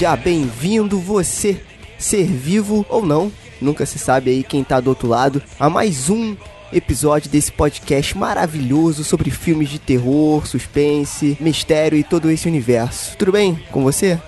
Seja bem-vindo você, ser vivo ou não, nunca se sabe aí quem tá do outro lado, a mais um episódio desse podcast maravilhoso sobre filmes de terror, suspense, mistério e todo esse universo. Tudo bem com você?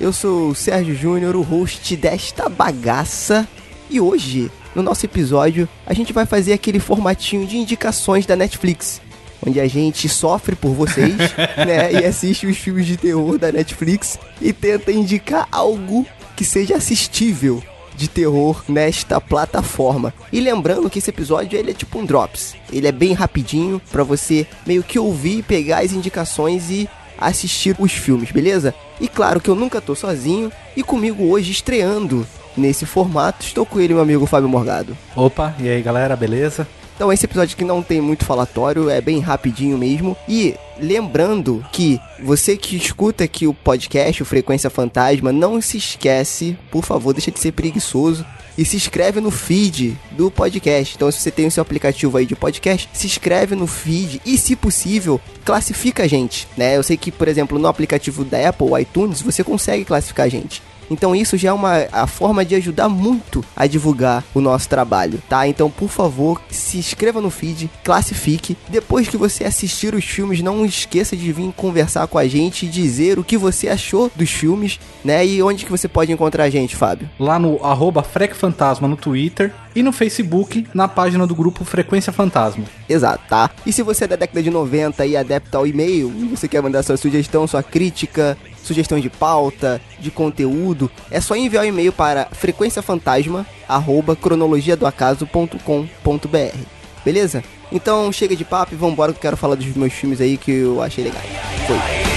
Eu sou o Sérgio Júnior, o host desta bagaça, e hoje, no nosso episódio, a gente vai fazer aquele formatinho de indicações da Netflix onde a gente sofre por vocês, né? E assiste os filmes de terror da Netflix e tenta indicar algo que seja assistível de terror nesta plataforma. E lembrando que esse episódio ele é tipo um drops. Ele é bem rapidinho para você meio que ouvir, pegar as indicações e assistir os filmes, beleza? E claro que eu nunca tô sozinho e comigo hoje estreando nesse formato estou com ele, meu amigo Fábio Morgado. Opa, e aí galera, beleza? Então esse episódio que não tem muito falatório, é bem rapidinho mesmo. E lembrando que você que escuta aqui o podcast, o Frequência Fantasma, não se esquece, por favor, deixa de ser preguiçoso e se inscreve no feed do podcast. Então, se você tem o seu aplicativo aí de podcast, se inscreve no feed e, se possível, classifica a gente, né? Eu sei que, por exemplo, no aplicativo da Apple, iTunes, você consegue classificar a gente. Então isso já é uma a forma de ajudar muito a divulgar o nosso trabalho, tá? Então, por favor, se inscreva no feed, classifique. Depois que você assistir os filmes, não esqueça de vir conversar com a gente e dizer o que você achou dos filmes, né? E onde que você pode encontrar a gente, Fábio? Lá no arroba Fantasma no Twitter e no Facebook, na página do grupo Frequência Fantasma. Exato, tá? E se você é da década de 90 e adepto ao e-mail, e você quer mandar sua sugestão, sua crítica, sugestão de pauta, de conteúdo, é só enviar um e-mail para frequenciafantasma@cronologiadoacaso.com.br. Beleza? Então chega de papo e vambora que eu quero falar dos meus filmes aí que eu achei legal. Foi.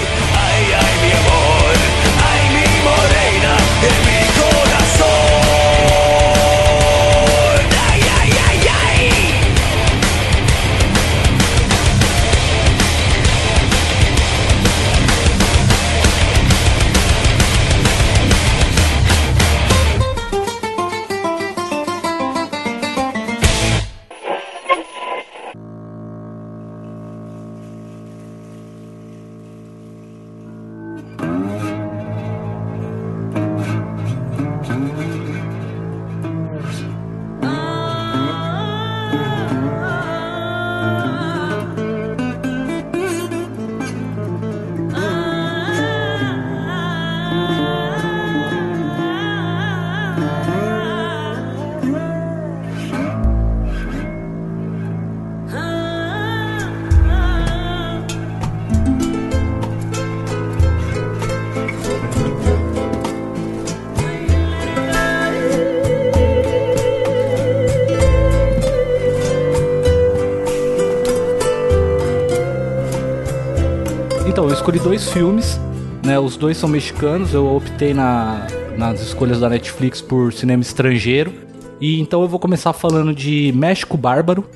Escolhi dois filmes, né? Os dois são mexicanos. Eu optei na, nas escolhas da Netflix por cinema estrangeiro. E então eu vou começar falando de México Bárbaro.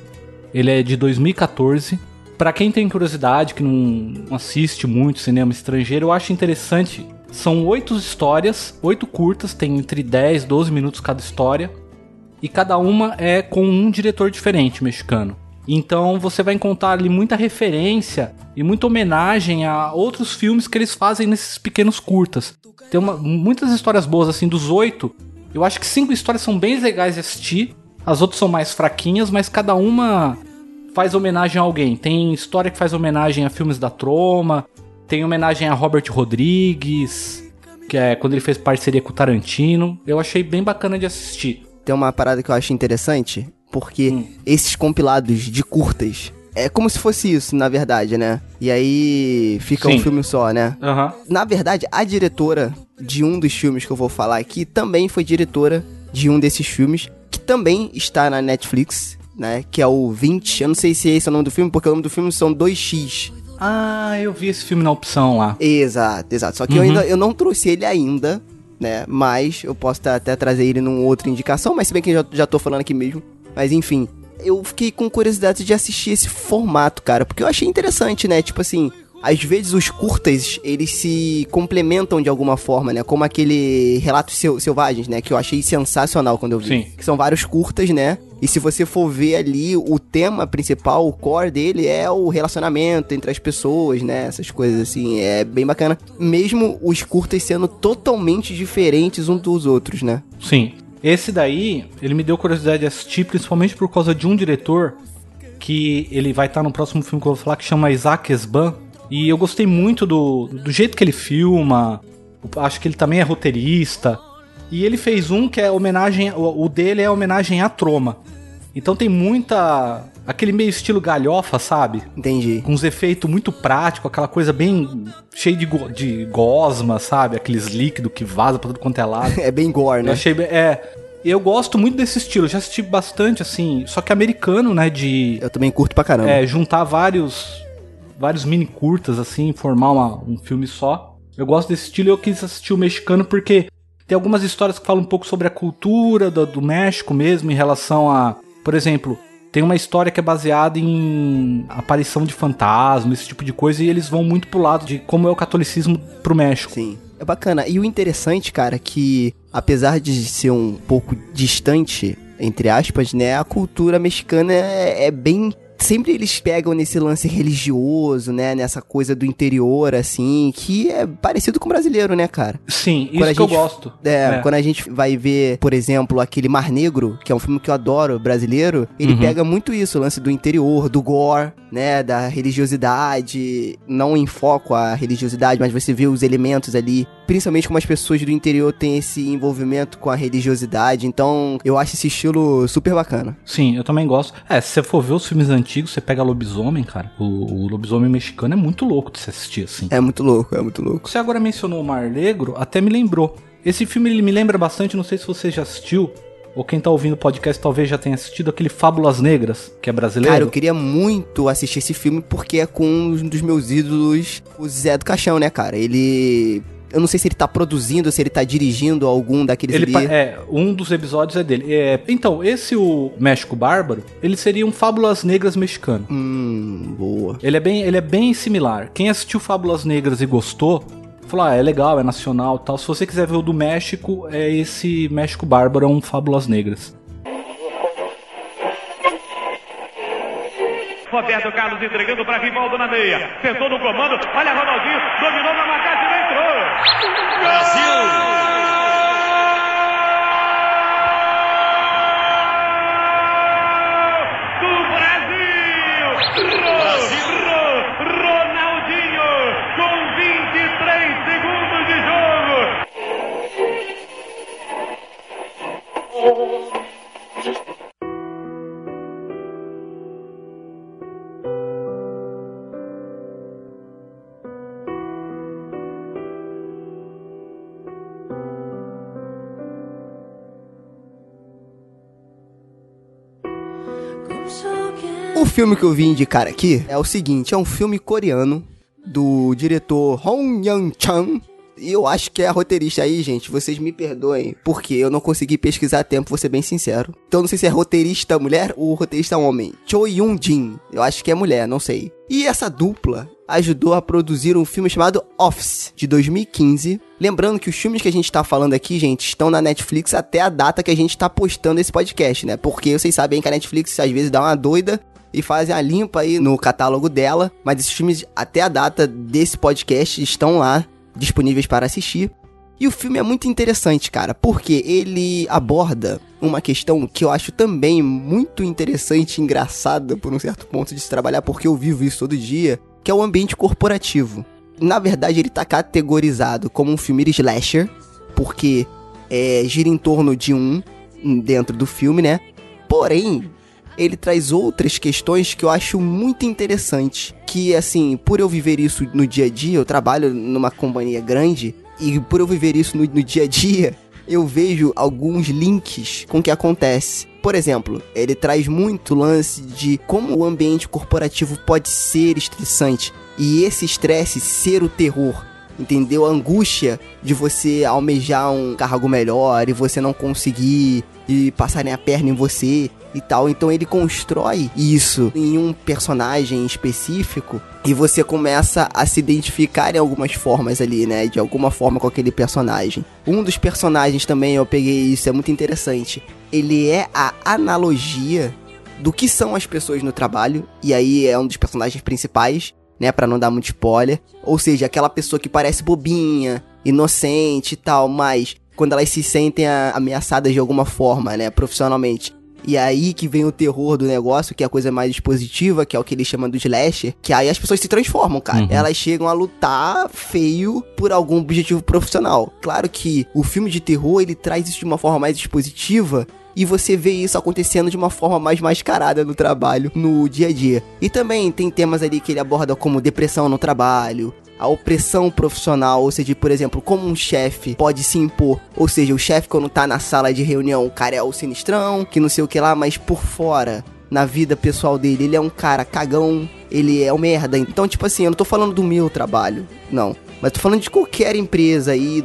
Ele é de 2014. Para quem tem curiosidade, que não assiste muito cinema estrangeiro, eu acho interessante. São oito histórias, oito curtas, tem entre 10 e 12 minutos cada história. E cada uma é com um diretor diferente mexicano. Então você vai encontrar ali muita referência e muita homenagem a outros filmes que eles fazem nesses pequenos curtas. Tem uma, muitas histórias boas, assim, dos oito. Eu acho que cinco histórias são bem legais de assistir. As outras são mais fraquinhas, mas cada uma faz homenagem a alguém. Tem história que faz homenagem a filmes da Troma, tem homenagem a Robert Rodrigues, que é quando ele fez parceria com o Tarantino. Eu achei bem bacana de assistir. Tem uma parada que eu acho interessante, porque hum. esses compilados de curtas É como se fosse isso, na verdade, né? E aí fica Sim. um filme só, né? Aham. Na verdade, a diretora de um dos filmes que eu vou falar aqui também foi diretora de um desses filmes, que também está na Netflix, né? Que é o 20. Eu não sei se esse é o nome do filme, porque o nome do filme são 2x. Ah, eu vi esse filme na opção lá. Exato, exato. Só que eu Uhum. ainda eu não trouxe ele ainda, né? Mas eu posso até trazer ele numa outra indicação, mas se bem que eu já, já tô falando aqui mesmo. Mas enfim, eu fiquei com curiosidade de assistir esse formato, cara, porque eu achei interessante, né? Tipo assim, às vezes os curtas, eles se complementam de alguma forma, né? Como aquele Relatos Sel- Selvagens, né? Que eu achei sensacional quando eu vi. Sim. Que são vários curtas, né? E se você for ver ali, o tema principal, o core dele é o relacionamento entre as pessoas, né? Essas coisas assim, é bem bacana. Mesmo os curtas sendo totalmente diferentes uns dos outros, né? Sim. Esse daí, ele me deu curiosidade de assistir, principalmente por causa de um diretor que ele vai estar no próximo filme que eu vou falar, que chama Isaac Esban. E eu gostei muito do, do jeito que ele filma. Acho que ele também é roteirista. E ele fez um que é homenagem. O dele é homenagem à Troma. Então tem muita. Aquele meio estilo galhofa, sabe? Entendi. com uns efeitos muito práticos, aquela coisa bem cheia de, go- de gosma, sabe? Aqueles líquidos que vaza pra tudo quanto é lado. É bem gore, Eu né? achei bem. É. Eu gosto muito desse estilo, já assisti bastante, assim, só que americano, né? De Eu também curto pra caramba. é, juntar vários. vários mini curtas, assim, formar uma- um filme só. Eu gosto desse estilo e eu quis assistir o mexicano porque tem algumas histórias que falam um pouco sobre a cultura do, do México mesmo, em relação a. Por exemplo, tem uma história que é baseada em aparição de fantasma, esse tipo de coisa, e eles vão muito pro lado de como é o catolicismo pro México. Sim. É bacana. E o interessante, cara, é que apesar de ser um pouco distante, entre aspas, né, a cultura mexicana é, é bem. Sempre eles pegam nesse lance religioso, né? Nessa coisa do interior, assim, que é parecido com o brasileiro, né, cara? Sim, Quando isso que eu gente- gosto. É, quando a gente vai ver, por exemplo, aquele Mar Negro, que é um filme que eu adoro, brasileiro, ele Uhum. pega muito isso, o lance do interior, do gore, né, da religiosidade, não em foco a religiosidade, mas você vê os elementos ali, principalmente como as pessoas do interior têm esse envolvimento com a religiosidade, então eu acho esse estilo super bacana. Sim, eu também gosto. É, se você for ver os filmes antigos, você pega Lobisomem, cara. O, o Lobisomem mexicano é muito louco de se assistir, assim. É muito louco, é muito louco. Você agora mencionou o Mar Negro, até me lembrou. Esse filme ele me lembra bastante, não sei se você já assistiu, ou quem tá ouvindo o podcast talvez já tenha assistido, aquele Fábulas Negras, que é brasileiro. Cara, eu queria muito assistir esse filme porque é com um dos meus ídolos, o Zé do Caixão, né, cara? Ele. Eu não sei se ele tá produzindo, se ele tá dirigindo algum daqueles Ele ali. é, um dos episódios é dele. É, então, esse o México Bárbaro, ele seria um Fábulas Negras mexicano. Hum, boa. Ele é bem, ele é bem similar. Quem assistiu Fábulas Negras e gostou, falou: ah, é legal, é nacional e tal. Se você quiser ver o do México, é esse México Bárbaro, é um Fábulas Negras. Roberto Carlos entregando para Rivaldo na meia. Tentou no comando. Olha Ronaldinho. Dominou na marcação entrou. Brasil! Do Brasil! Brasil! Ronaldinho com 23 segundos de jogo. Filme que eu vim indicar aqui é o seguinte: é um filme coreano do diretor Hong Yang-chan. E eu acho que é a roteirista aí, gente. Vocês me perdoem, porque eu não consegui pesquisar a tempo, vou ser bem sincero. Então não sei se é roteirista mulher ou roteirista homem. Choi Yoon-jin. Eu acho que é mulher, não sei. E essa dupla ajudou a produzir um filme chamado Office, de 2015. Lembrando que os filmes que a gente tá falando aqui, gente, estão na Netflix até a data que a gente tá postando esse podcast, né? Porque vocês sabem que a Netflix às vezes dá uma doida e fazem a limpa aí no catálogo dela. Mas esses filmes, até a data desse podcast, estão lá disponíveis para assistir. E o filme é muito interessante, cara, porque ele aborda uma questão que eu acho também muito interessante e engraçada por um certo ponto de se trabalhar, porque eu vivo isso todo dia, que é o ambiente corporativo. Na verdade, ele tá categorizado como um filme slasher, porque é, gira em torno de um dentro do filme, né? Porém, ele traz outras questões que eu acho muito interessantes. Que, assim, por eu viver isso no dia a dia, eu trabalho numa companhia grande, e por eu viver isso no, no dia a dia, eu vejo alguns links com o que acontece. Por exemplo, ele traz muito lance de como o ambiente corporativo pode ser estressante e esse estresse ser o terror. Entendeu? A angústia de você almejar um cargo melhor e você não conseguir e passarem a perna em você e tal. Então ele constrói isso em um personagem específico e você começa a se identificar em algumas formas ali, né? De alguma forma com aquele personagem. Um dos personagens também, eu peguei isso, é muito interessante. Ele é a analogia do que são as pessoas no trabalho, e aí é um dos personagens principais, né, para não dar muito spoiler. Ou seja, aquela pessoa que parece bobinha, inocente e tal, mas quando elas se sentem ameaçadas de alguma forma, né, profissionalmente. E aí que vem o terror do negócio, que é a coisa mais expositiva, que é o que ele chama do slasher, que aí as pessoas se transformam, cara. Uhum. Elas chegam a lutar feio por algum objetivo profissional. Claro que o filme de terror, ele traz isso de uma forma mais expositiva, e você vê isso acontecendo de uma forma mais mascarada no trabalho, no dia a dia. E também tem temas ali que ele aborda como depressão no trabalho, a opressão profissional, ou seja, por exemplo, como um chefe pode se impor, ou seja, o chefe quando tá na sala de reunião, o cara é o sinistrão, que não sei o que lá, mas por fora, na vida pessoal dele, ele é um cara cagão, ele é um merda. Então, tipo assim, eu não tô falando do meu trabalho, não, mas tô falando de qualquer empresa aí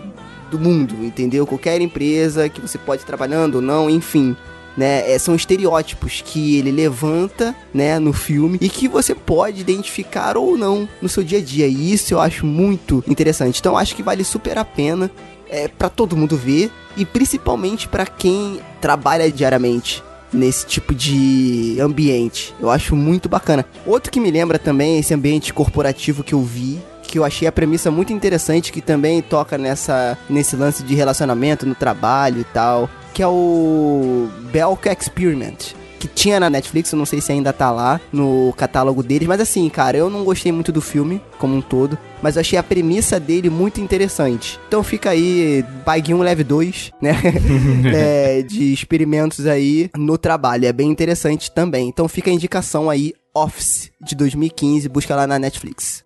do mundo, entendeu? Qualquer empresa que você pode ir trabalhando ou não, enfim né? É, são estereótipos que ele levanta, né, no filme e que você pode identificar ou não no seu dia a dia. E isso eu acho muito interessante. Então acho que vale super a pena é, para todo mundo ver e principalmente para quem trabalha diariamente nesse tipo de ambiente. Eu acho muito bacana. Outro que me lembra também esse ambiente corporativo que eu vi que eu achei a premissa muito interessante, que também toca nessa nesse lance de relacionamento no trabalho e tal que é o Belka Experiment que tinha na Netflix, eu não sei se ainda tá lá no catálogo deles, mas assim, cara, eu não gostei muito do filme como um todo, mas eu achei a premissa dele muito interessante. Então fica aí, Bag 1 Leve 2, né? é, de experimentos aí no trabalho, é bem interessante também. Então fica a indicação aí, Office, de 2015, busca lá na Netflix.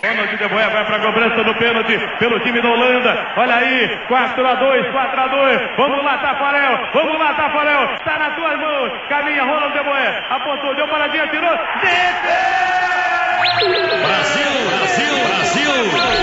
Pênalti de Boia vai para a cobrança do pênalti pelo time da Holanda. Olha aí, 4 a 2, 4 a 2. Vamos lá, Tafarel. Vamos lá, Tafarel. Está nas tuas mãos. Caminha Ronald de Boia. Apontou, deu paradinha, tirou. Defesa! Brasil, Brasil, Brasil.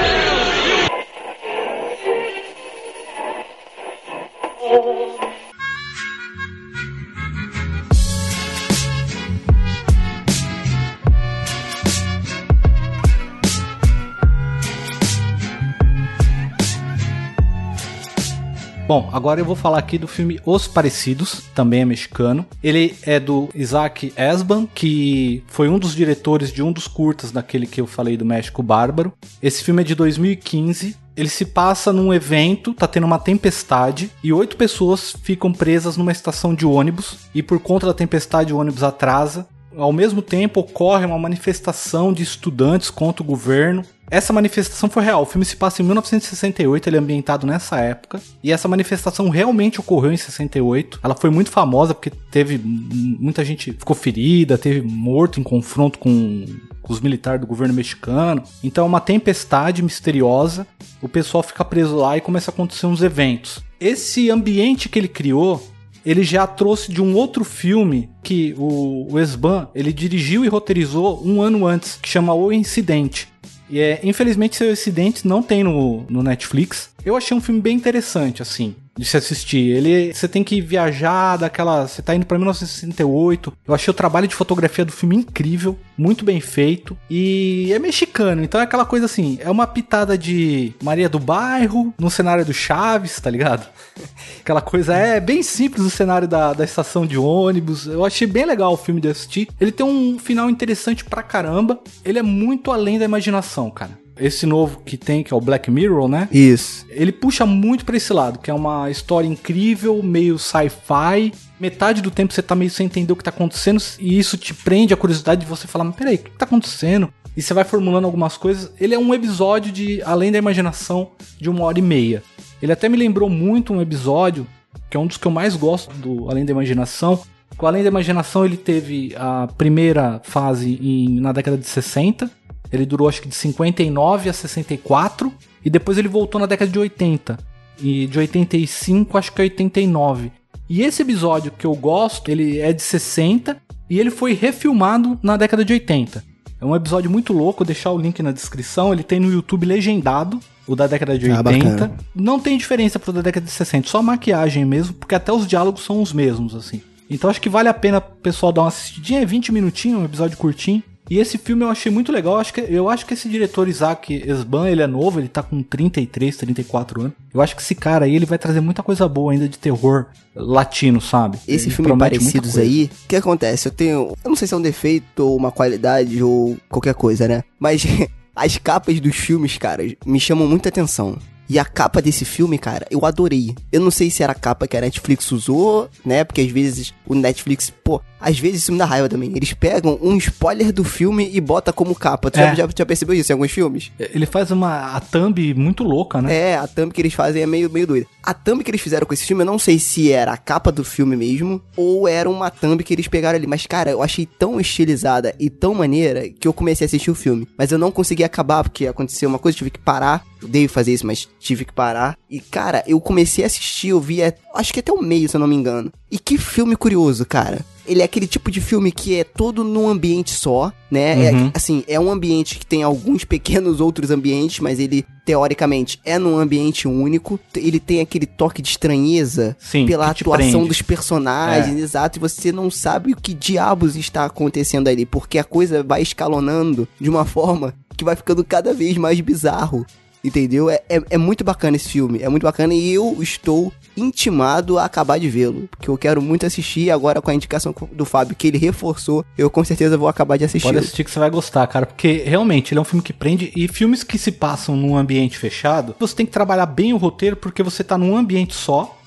Bom, agora eu vou falar aqui do filme Os Parecidos, também é mexicano. Ele é do Isaac Esban, que foi um dos diretores de um dos curtas daquele que eu falei do México Bárbaro. Esse filme é de 2015, ele se passa num evento, tá tendo uma tempestade e oito pessoas ficam presas numa estação de ônibus e por conta da tempestade o ônibus atrasa. Ao mesmo tempo ocorre uma manifestação de estudantes contra o governo essa manifestação foi real. O filme se passa em 1968, ele é ambientado nessa época. E essa manifestação realmente ocorreu em 68. Ela foi muito famosa porque teve muita gente ficou ferida, teve morto em confronto com, com os militares do governo mexicano. Então é uma tempestade misteriosa. O pessoal fica preso lá e começa a acontecer uns eventos. Esse ambiente que ele criou ele já trouxe de um outro filme que o, o Esban ele dirigiu e roteirizou um ano antes, que chama O Incidente. E é, infelizmente, seu acidente não tem no, no Netflix. Eu achei um filme bem interessante, assim, de se assistir. Ele, você tem que viajar daquela, você tá indo para 1968. Eu achei o trabalho de fotografia do filme incrível, muito bem feito e é mexicano, então é aquela coisa assim, é uma pitada de Maria do Bairro no cenário do Chaves, tá ligado? Aquela coisa é bem simples o cenário da, da estação de ônibus. Eu achei bem legal o filme de assistir. Ele tem um final interessante pra caramba. Ele é muito além da imaginação, cara. Esse novo que tem, que é o Black Mirror, né? Isso. Ele puxa muito para esse lado, que é uma história incrível, meio sci-fi. Metade do tempo você tá meio sem entender o que tá acontecendo, e isso te prende a curiosidade de você falar, mas peraí, o que tá acontecendo? E você vai formulando algumas coisas. Ele é um episódio de Além da Imaginação de uma hora e meia. Ele até me lembrou muito um episódio que é um dos que eu mais gosto do Além da Imaginação. O Além da Imaginação ele teve a primeira fase em, na década de 60, ele durou acho que de 59 a 64, e depois ele voltou na década de 80, e de 85 acho que é 89. E esse episódio que eu gosto, ele é de 60 e ele foi refilmado na década de 80. É um episódio muito louco, vou deixar o link na descrição. Ele tem no YouTube legendado, o da década de 80. Ah, não tem diferença pro da década de 60, só maquiagem mesmo, porque até os diálogos são os mesmos, assim. Então acho que vale a pena o pessoal dar uma assistidinha, é 20 minutinhos, um episódio curtinho. E esse filme eu achei muito legal. Eu acho que, eu acho que esse diretor Isaac Esban, ele é novo, ele tá com 33, 34 anos. Eu acho que esse cara aí, ele vai trazer muita coisa boa ainda de terror latino, sabe? Esse ele filme parecidos aí, o que acontece? Eu tenho, eu não sei se é um defeito ou uma qualidade ou qualquer coisa, né? Mas as capas dos filmes, cara, me chamam muita atenção. E a capa desse filme, cara, eu adorei. Eu não sei se era a capa que a Netflix usou, né? Porque às vezes o Netflix, pô, às vezes isso me dá raiva também. Eles pegam um spoiler do filme e bota como capa. Tu é. já, já, percebeu isso em alguns filmes? Ele faz uma a thumb muito louca, né? É, a thumb que eles fazem é meio, meio doida. A thumb que eles fizeram com esse filme, eu não sei se era a capa do filme mesmo ou era uma thumb que eles pegaram ali. Mas, cara, eu achei tão estilizada e tão maneira que eu comecei a assistir o filme. Mas eu não consegui acabar porque aconteceu uma coisa, tive que parar. Odeio fazer isso, mas tive que parar. E, cara, eu comecei a assistir, eu vi, acho que até o meio, se eu não me engano. E que filme curioso, cara. Ele é aquele tipo de filme que é todo num ambiente só, né? É, uhum. É, assim, é um ambiente que tem alguns pequenos outros ambientes, mas ele, teoricamente, é num ambiente único. Ele tem aquele toque de estranheza Sim, pela atuação dos personagens, é. exato. E você não sabe o que diabos está acontecendo ali, porque a coisa vai escalonando de uma forma que vai ficando cada vez mais bizarro. Entendeu? É, é, é, muito bacana esse filme. É muito bacana e eu estou intimado a acabar de vê-lo. Porque eu quero muito assistir agora com a indicação do Fábio que ele reforçou. Eu com certeza vou acabar de assistir. Pode assistir que você vai gostar, cara. Porque realmente ele é um filme que prende. E filmes que se passam num ambiente fechado, você tem que trabalhar bem o roteiro porque você tá num ambiente só.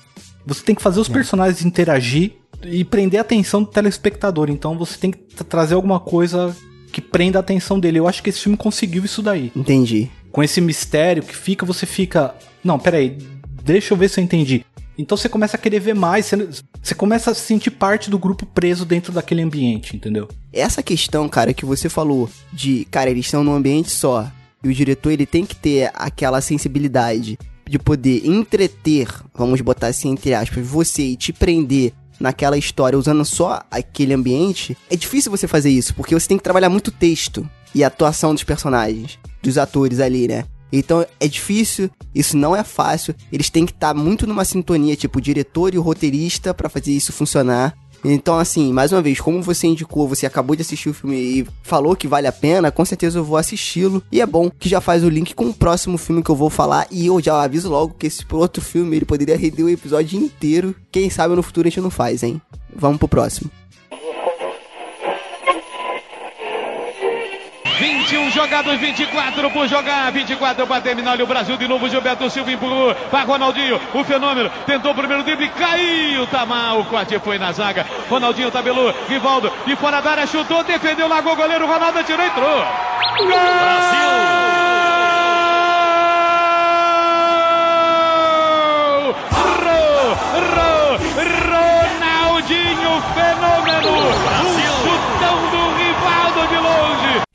Você tem que fazer os é. personagens interagir e prender a atenção do telespectador. Então você tem que trazer alguma coisa que prenda a atenção dele. Eu acho que esse filme conseguiu isso daí. Entendi com esse mistério que fica, você fica. Não, peraí, deixa eu ver se eu entendi. Então você começa a querer ver mais, você, você começa a se sentir parte do grupo preso dentro daquele ambiente, entendeu? Essa questão, cara, que você falou de, cara, eles estão num ambiente só, e o diretor ele tem que ter aquela sensibilidade de poder entreter, vamos botar assim entre aspas, você e te prender naquela história usando só aquele ambiente, é difícil você fazer isso, porque você tem que trabalhar muito texto e a atuação dos personagens dos atores ali, né? Então é difícil, isso não é fácil. Eles têm que estar tá muito numa sintonia, tipo, diretor e o roteirista para fazer isso funcionar. Então, assim, mais uma vez, como você indicou, você acabou de assistir o filme e falou que vale a pena, com certeza eu vou assisti-lo. E é bom que já faz o link com o próximo filme que eu vou falar. E eu já aviso logo que esse outro filme ele poderia render o episódio inteiro. Quem sabe no futuro a gente não faz, hein? Vamos pro próximo. 21 jogados, 24 por jogar, 24 para terminar. Olha o Brasil de novo. Gilberto Silva empurrou para Ronaldinho. O fenômeno tentou o primeiro drible, caiu, tá mal. O corte foi na zaga. Ronaldinho tabelou. Rivaldo de fora da área, chutou, defendeu, largou o goleiro. Ronaldo atirou, entrou. Brasil! Ronaldinho, fenômeno! Brasil. Um chutão do Rivaldo de longe.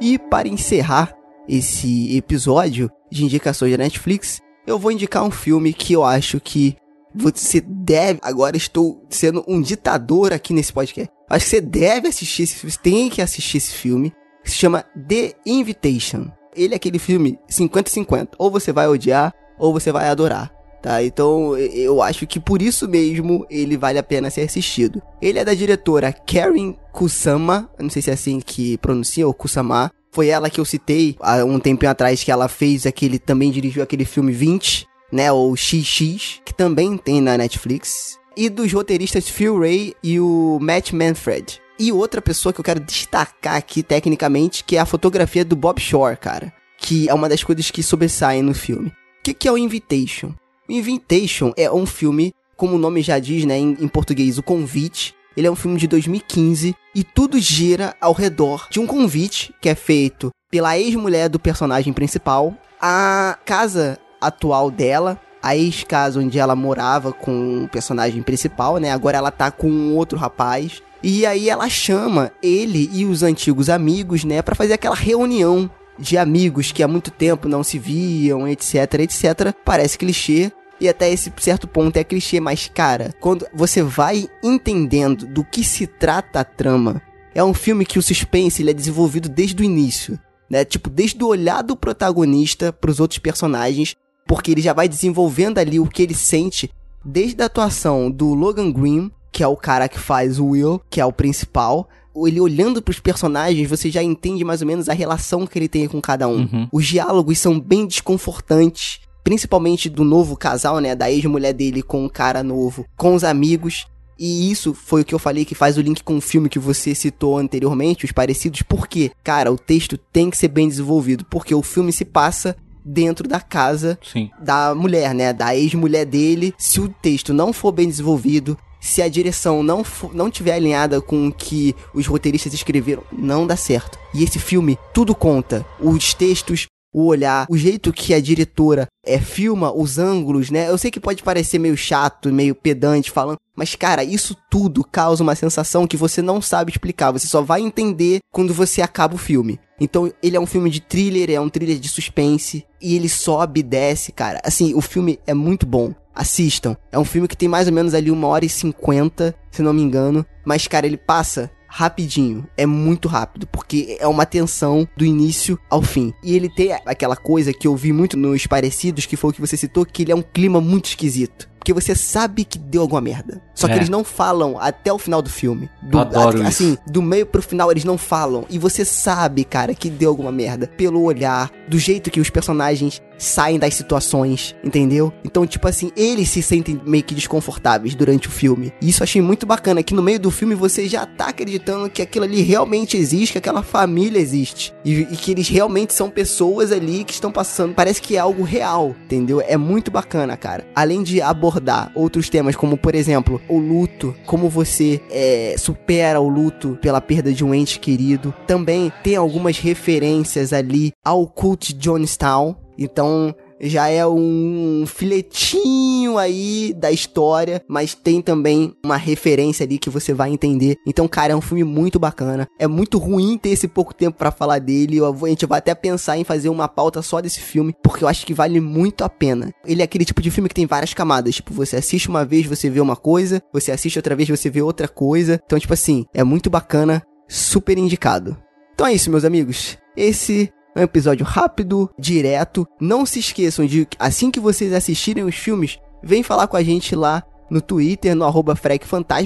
E para encerrar esse episódio de indicações da Netflix, eu vou indicar um filme que eu acho que você deve. Agora estou sendo um ditador aqui nesse podcast. Acho que você deve assistir esse filme, você tem que assistir esse filme, que se chama The Invitation. Ele é aquele filme 50-50. Ou você vai odiar, ou você vai adorar. Tá, então eu acho que por isso mesmo ele vale a pena ser assistido. Ele é da diretora Karen Kusama, não sei se é assim que pronuncia, ou Kusama. Foi ela que eu citei há um tempinho atrás que ela fez aquele, também dirigiu aquele filme 20, né, ou XX, que também tem na Netflix. E dos roteiristas Phil Ray e o Matt Manfred. E outra pessoa que eu quero destacar aqui tecnicamente, que é a fotografia do Bob Shore, cara. Que é uma das coisas que sobressaem no filme. O que, que é o Invitation? Invitation é um filme, como o nome já diz, né, em, em português, o convite. Ele é um filme de 2015 e tudo gira ao redor de um convite que é feito pela ex-mulher do personagem principal, a casa atual dela, a ex-casa onde ela morava com o personagem principal, né? Agora ela tá com um outro rapaz. E aí ela chama ele e os antigos amigos, né, para fazer aquela reunião de amigos que há muito tempo não se viam, etc, etc. Parece clichê, e até esse certo ponto é clichê, mas cara, quando você vai entendendo do que se trata a trama, é um filme que o suspense ele é desenvolvido desde o início, né? Tipo, desde o olhar do protagonista para os outros personagens, porque ele já vai desenvolvendo ali o que ele sente desde a atuação do Logan Green, que é o cara que faz o Will, que é o principal, ele olhando para os personagens, você já entende mais ou menos a relação que ele tem com cada um. Uhum. Os diálogos são bem desconfortantes, principalmente do novo casal, né, da ex-mulher dele com o cara novo, com os amigos. E isso foi o que eu falei que faz o link com o filme que você citou anteriormente, os parecidos, porque, cara, o texto tem que ser bem desenvolvido, porque o filme se passa dentro da casa Sim. da mulher, né? Da ex-mulher dele. Se o texto não for bem desenvolvido, se a direção não, for, não tiver alinhada com o que os roteiristas escreveram, não dá certo. E esse filme, tudo conta. Os textos, o olhar, o jeito que a diretora é, filma os ângulos, né? Eu sei que pode parecer meio chato, meio pedante falando, mas cara, isso tudo causa uma sensação que você não sabe explicar, você só vai entender quando você acaba o filme. Então, ele é um filme de thriller, é um thriller de suspense, e ele sobe e desce, cara. Assim, o filme é muito bom. Assistam. É um filme que tem mais ou menos ali uma hora e cinquenta, se não me engano. Mas, cara, ele passa rapidinho. É muito rápido, porque é uma tensão do início ao fim. E ele tem aquela coisa que eu vi muito nos parecidos, que foi o que você citou, que ele é um clima muito esquisito. Porque você sabe que deu alguma merda. Só que é. eles não falam até o final do filme. Do, Adoro a, assim, isso. do meio pro final eles não falam. E você sabe, cara, que deu alguma merda. Pelo olhar, do jeito que os personagens saem das situações, entendeu? Então, tipo assim, eles se sentem meio que desconfortáveis durante o filme. E isso eu achei muito bacana, que no meio do filme você já tá acreditando que aquilo ali realmente existe, que aquela família existe. E, e que eles realmente são pessoas ali que estão passando. Parece que é algo real, entendeu? É muito bacana, cara. Além de abordar abordar outros temas, como por exemplo, o luto, como você é, supera o luto pela perda de um ente querido. Também tem algumas referências ali ao cult Jonestown. Então, já é um filetinho aí da história, mas tem também uma referência ali que você vai entender. Então, cara, é um filme muito bacana. É muito ruim ter esse pouco tempo para falar dele. a gente vai até pensar em fazer uma pauta só desse filme, porque eu acho que vale muito a pena. Ele é aquele tipo de filme que tem várias camadas. Tipo, você assiste uma vez, você vê uma coisa, você assiste outra vez, você vê outra coisa. Então, tipo assim, é muito bacana, super indicado. Então é isso, meus amigos. Esse é um episódio rápido, direto. Não se esqueçam de, assim que vocês assistirem os filmes, vem falar com a gente lá no Twitter, no arroba.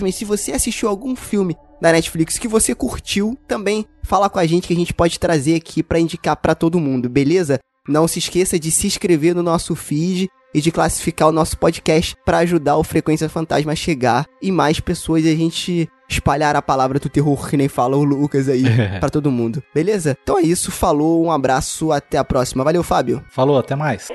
E se você assistiu algum filme da Netflix que você curtiu, também fala com a gente que a gente pode trazer aqui para indicar para todo mundo, beleza? Não se esqueça de se inscrever no nosso feed e de classificar o nosso podcast para ajudar o Frequência Fantasma a chegar e mais pessoas e a gente espalhar a palavra do terror, que nem fala o Lucas aí, para todo mundo. Beleza? Então é isso, falou, um abraço, até a próxima. Valeu, Fábio. Falou, até mais.